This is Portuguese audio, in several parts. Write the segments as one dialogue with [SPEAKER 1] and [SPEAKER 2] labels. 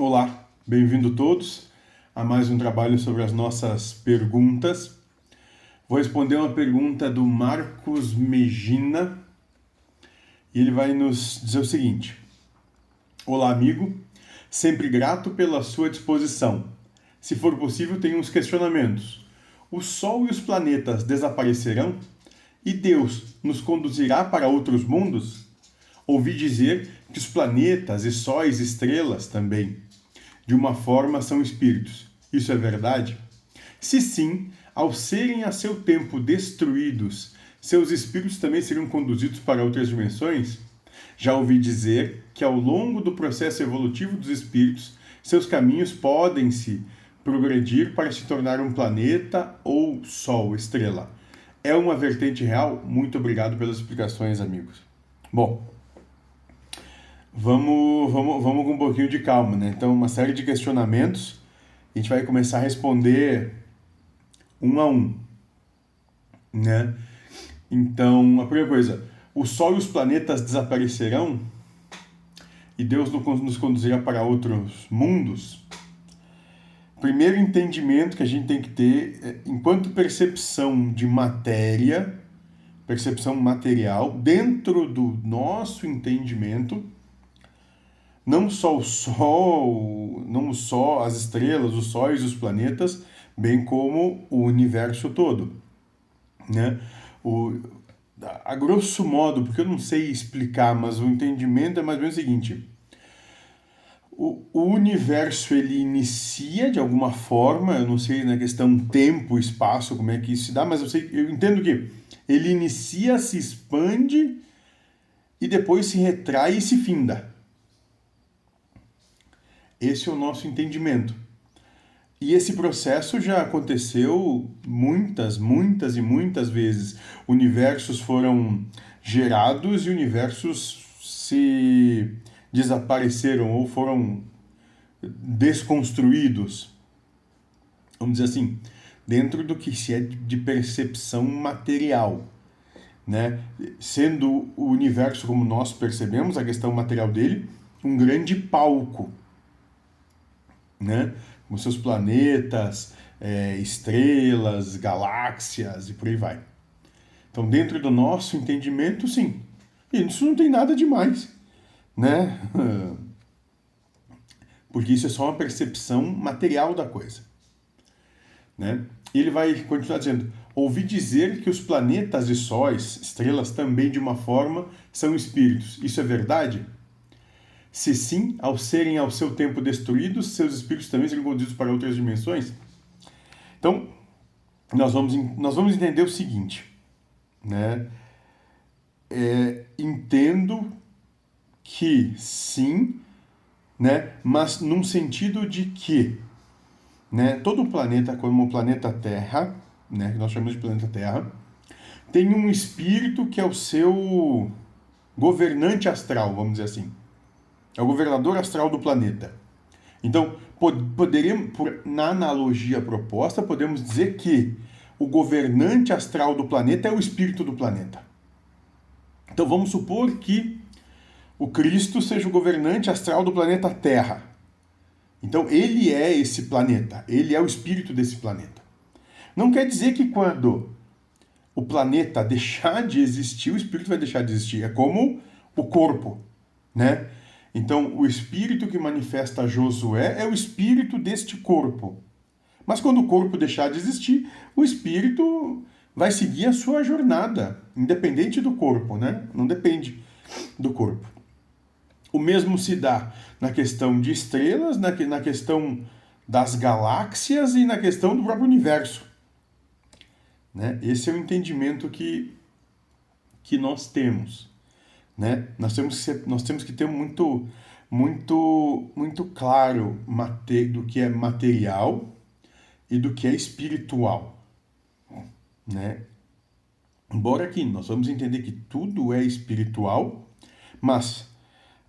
[SPEAKER 1] Olá, bem-vindo todos a mais um trabalho sobre as nossas perguntas. Vou responder uma pergunta do Marcos Megina e ele vai nos dizer o seguinte: Olá, amigo, sempre grato pela sua disposição. Se for possível, tenho uns questionamentos. O Sol e os planetas desaparecerão? E Deus nos conduzirá para outros mundos? Ouvi dizer que os planetas e sóis e estrelas também de uma forma são espíritos. Isso é verdade? Se sim, ao serem a seu tempo destruídos, seus espíritos também seriam conduzidos para outras dimensões? Já ouvi dizer que ao longo do processo evolutivo dos espíritos, seus caminhos podem se progredir para se tornar um planeta ou sol, estrela. É uma vertente real? Muito obrigado pelas explicações, amigos. Bom, vamos, vamos, vamos com um pouquinho de calma, né? Então, uma série de questionamentos. A gente vai começar a responder um a um, né? Então, a primeira coisa, o Sol e os planetas desaparecerão e Deus nos conduzirá para outros mundos? Primeiro entendimento que a gente tem que ter, é, enquanto percepção de matéria, percepção material, dentro do nosso entendimento, não só o Sol, não só as estrelas, os sóis, os planetas, bem como o universo todo, né? O, a grosso modo, porque eu não sei explicar, mas o entendimento é mais ou menos o seguinte: o, universo ele inicia de alguma forma, eu não sei na questão tempo, espaço, como é que isso se dá, mas eu sei, eu entendo que ele inicia, se expande e depois se retrai e se finda. Esse é o nosso entendimento. E esse processo já aconteceu muitas, muitas e muitas vezes. Universos foram gerados e universos se desapareceram ou foram desconstruídos. Vamos dizer assim, dentro do que se é de percepção material. Né? Sendo o universo como nós percebemos, a questão material dele, um grande palco né? com seus planetas, é, estrelas, galáxias e por aí vai. Então, dentro do nosso entendimento, sim. E isso não tem nada demais, né? Porque isso é só uma percepção material da coisa, né? E ele vai continuar dizendo: ouvi dizer que os planetas e sóis, estrelas também de uma forma, são espíritos. Isso é verdade? Se sim, ao serem ao seu tempo destruídos, seus espíritos também serão conduzidos para outras dimensões? Então, nós vamos, nós vamos entender o seguinte, né? É, entendo que sim, né? Mas num sentido de que, né? Todo planeta, como o planeta Terra, né? Que nós chamamos de planeta Terra, tem um espírito que é o seu governante astral, vamos dizer assim. É o governador astral do planeta. Então, poderíamos, na analogia proposta, podemos dizer que o governante astral do planeta é o espírito do planeta. Então, vamos supor que o Cristo seja o governante astral do planeta Terra. Então, ele é esse planeta, ele é o espírito desse planeta. Não quer dizer que quando o planeta deixar de existir, o espírito vai deixar de existir. É como o corpo, né? Então, o espírito que manifesta Josué é o espírito deste corpo. Mas quando o corpo deixar de existir, o espírito vai seguir a sua jornada, independente do corpo, né? Não depende do corpo. O mesmo se dá na questão de estrelas, na, questão das galáxias e na questão do próprio universo. Né? Esse é o entendimento que, que nós temos. Né? Nós, temos que ser, nós temos que ter muito, muito, muito claro do que é material e do que é espiritual. Né? Embora aqui nós vamos entender que tudo é espiritual, mas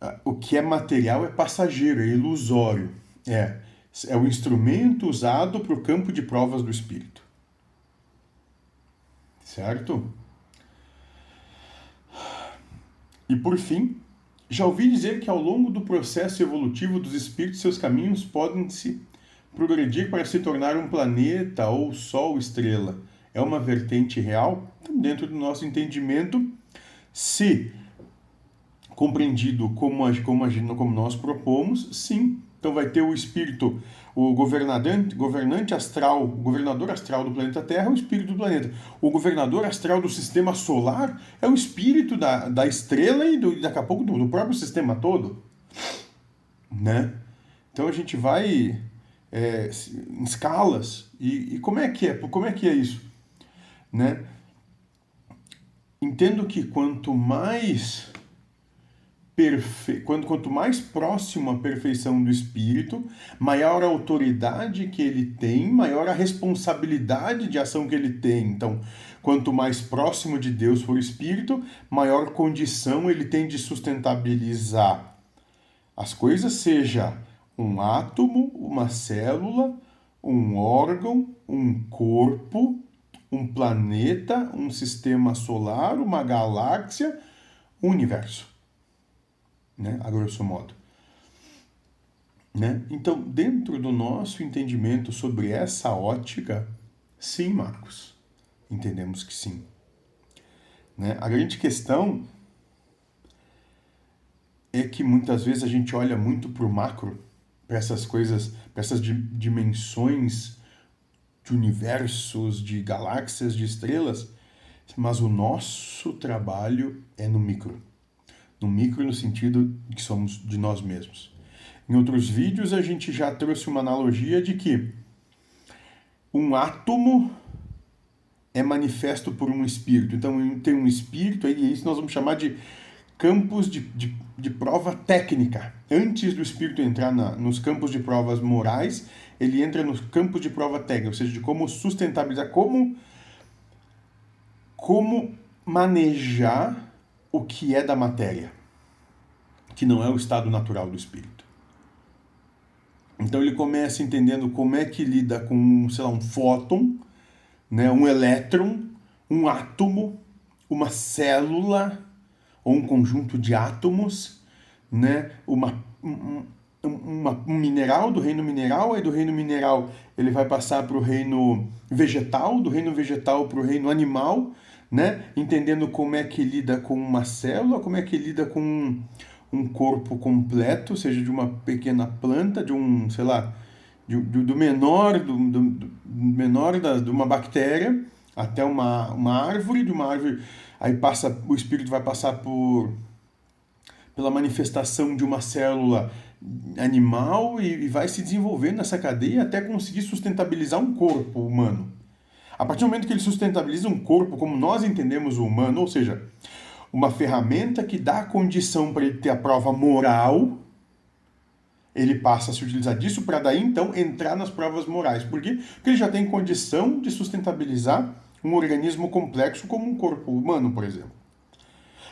[SPEAKER 1] uh, o que é material é passageiro, é ilusório. É, é o instrumento usado para o campo de provas do espírito. Certo? E por fim, Já ouvi dizer que ao longo do processo evolutivo dos espíritos, seus caminhos podem se progredir para se tornar um planeta ou sol estrela. É uma vertente real? Então, dentro do nosso entendimento, se compreendido como, como, como nós propomos, sim. Então vai ter o espírito, o governador, governante astral, o governador astral do planeta Terra é o espírito do planeta. O governador astral do sistema solar é o espírito da, da estrela e do, daqui a pouco do, do próprio sistema todo. Né? Então a gente vai é, em escalas. E, e, como é que é? Como é que é isso? Né? Entendo que quanto mais perfe... quando quanto mais próximo à perfeição do espírito, maior a autoridade que ele tem, maior a responsabilidade de ação que ele tem. Então, quanto mais próximo de Deus for o espírito, maior condição ele tem de sustentabilizar as coisas, seja um átomo, uma célula, um órgão, um corpo, um planeta, um sistema solar, uma galáxia, um universo né, a grosso modo. Né? Então, dentro do nosso entendimento sobre essa ótica, sim, Marcos, entendemos que sim. Né? A grande questão é que muitas vezes a gente olha muito para o macro, para essas coisas, para essas dimensões de universos, de galáxias, de estrelas, mas o nosso trabalho é no micro no micro no sentido que somos de nós mesmos. Em outros vídeos a gente já trouxe uma analogia de que um átomo é manifesto por um espírito. Então tem um espírito, e isso nós vamos chamar de campos de, de, de prova técnica. Antes do espírito entrar na, nos campos de provas morais, ele entra nos campos de prova técnica, ou seja, de como sustentabilizar, como, como manejar o que é da matéria, que não é o estado natural do espírito. Então ele começa entendendo como é que lida com, sei lá, um fóton, né, um elétron, um átomo, uma célula ou um conjunto de átomos, né, uma, um, uma, um mineral do reino mineral, aí do reino mineral ele vai passar para o reino vegetal, do reino vegetal para o reino animal, né? Entendendo como é que lida com uma célula, como é que lida com um, corpo completo, seja de uma pequena planta, de um, sei lá, de, do menor, do, do, do menor da, de uma bactéria até uma, uma árvore, de uma árvore, aí passa, o espírito vai passar por pela manifestação de uma célula animal e, e vai se desenvolvendo nessa cadeia até conseguir sustentabilizar um corpo humano. A partir do momento que ele sustentabiliza um corpo como nós entendemos o humano, ou seja, uma ferramenta que dá a condição para ele ter a prova moral, ele passa a se utilizar disso para daí então entrar nas provas morais. Por quê? Porque ele já tem condição de sustentabilizar um organismo complexo como um corpo humano, por exemplo.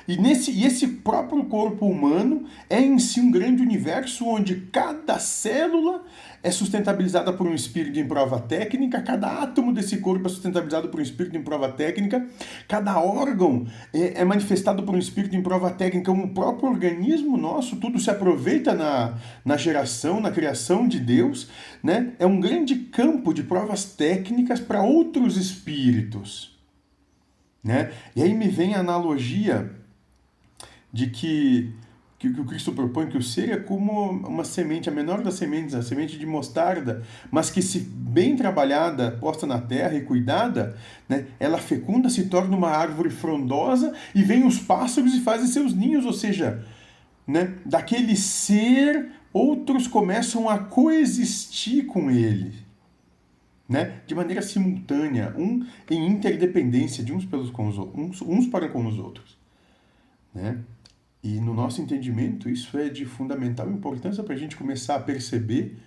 [SPEAKER 1] E, nesse, e esse próprio corpo humano é em si um grande universo onde cada célula é sustentabilizada por um espírito em prova técnica, cada átomo desse corpo é sustentabilizado por um espírito em prova técnica, cada órgão é, é manifestado por um espírito em prova técnica, o próprio organismo nosso, tudo se aproveita na, na geração, na criação de Deus, né? é um grande campo de provas técnicas para outros espíritos. Né? E aí me vem a analogia de que, que, que o Cristo propõe que o ser é como uma semente, a menor das sementes, a semente de mostarda, mas que se bem trabalhada, posta na terra e cuidada, né, ela fecunda, se torna uma árvore frondosa e vem os pássaros e fazem seus ninhos, ou seja, né, daquele ser outros começam a coexistir com ele. Né? de maneira simultânea, um em interdependência de uns pelos com os uns, uns para com os outros, né? E no nosso entendimento, isso é de fundamental importância para a gente começar a perceber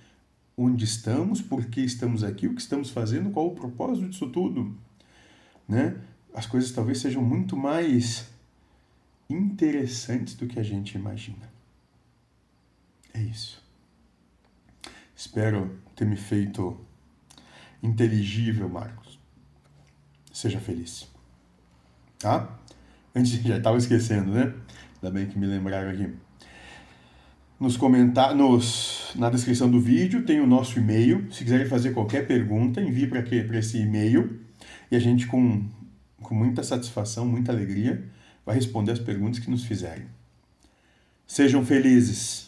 [SPEAKER 1] onde estamos, por que estamos aqui, o que estamos fazendo, qual o propósito disso tudo. Né? As coisas talvez sejam muito mais interessantes do que a gente imagina. É isso. Espero ter me feito inteligível, Marcos. Seja feliz. Tá? Antes já estava esquecendo, né? Ainda bem que me lembraram aqui. nos comentários, na descrição do vídeo tem o nosso e-mail. Se quiserem fazer qualquer pergunta, envie para esse e-mail e a gente, com, com muita satisfação, muita alegria, vai responder as perguntas que nos fizerem. Sejam felizes!